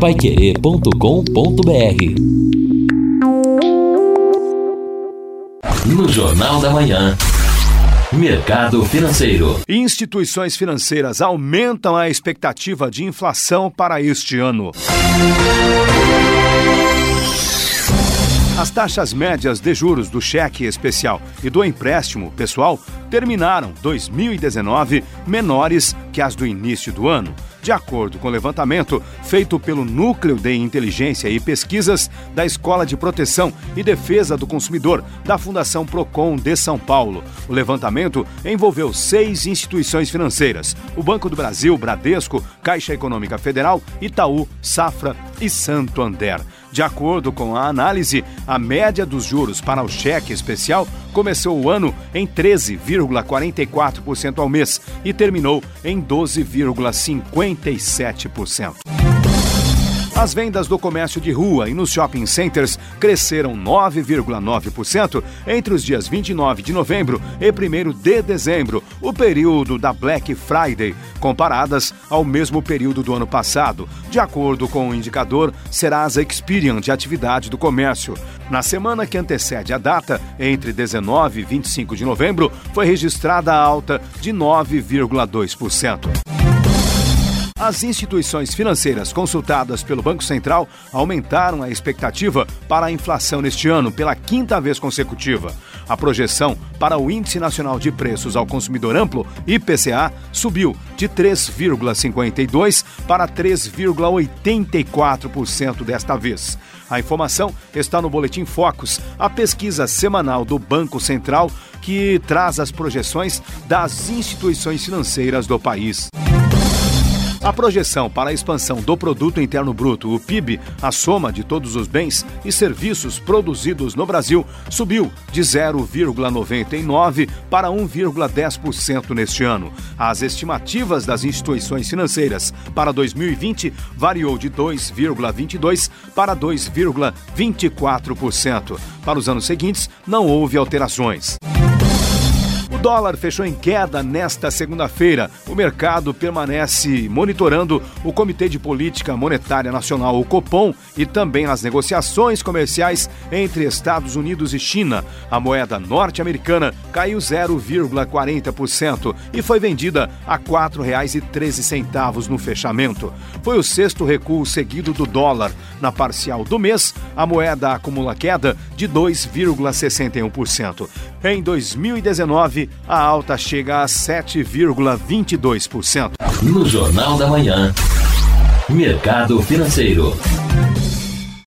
paiquerê.com.br No Jornal da Manhã. Mercado Financeiro. Instituições financeiras aumentam a expectativa de inflação para este ano. As taxas médias de juros do cheque especial e do empréstimo pessoal terminaram 2019 menores que as do início do ano. De acordo com o levantamento feito pelo Núcleo de Inteligência e Pesquisas da Escola de Proteção e Defesa do Consumidor da Fundação Procon de São Paulo. O levantamento envolveu seis instituições financeiras: o Banco do Brasil, Bradesco, Caixa Econômica Federal, Itaú, Safra e Santo André. De acordo com a análise, a média dos juros para o cheque especial começou o ano em 13,44% ao mês e terminou em 12,57%. As vendas do comércio de rua e nos shopping centers cresceram 9,9% entre os dias 29 de novembro e 1 de dezembro, o período da Black Friday, comparadas ao mesmo período do ano passado, de acordo com o indicador Serasa Experian de atividade do comércio. Na semana que antecede a data, entre 19 e 25 de novembro, foi registrada a alta de 9,2%. As instituições financeiras consultadas pelo Banco Central aumentaram a expectativa para a inflação neste ano pela quinta vez consecutiva. A projeção para o Índice Nacional de Preços ao Consumidor Amplo, IPCA, subiu de 3,52% para 3,84% desta vez. A informação está no Boletim Focus, a pesquisa semanal do Banco Central que traz as projeções das instituições financeiras do país. A projeção para a expansão do produto interno bruto, o PIB, a soma de todos os bens e serviços produzidos no Brasil, subiu de 0,99 para 1,10% neste ano. As estimativas das instituições financeiras para 2020 variou de 2,22 para 2,24%. Para os anos seguintes, não houve alterações. O dólar fechou em queda nesta segunda-feira. O mercado permanece monitorando o Comitê de Política Monetária Nacional, o Copom, e também as negociações comerciais entre Estados Unidos e China. A moeda norte-americana caiu 0,40% e foi vendida a R$ 4,13 no fechamento. Foi o sexto recuo seguido do dólar. Na parcial do mês, a moeda acumula queda de 2,61%. Em 2019, a alta chega a 7,22%. No Jornal da Manhã, Mercado Financeiro.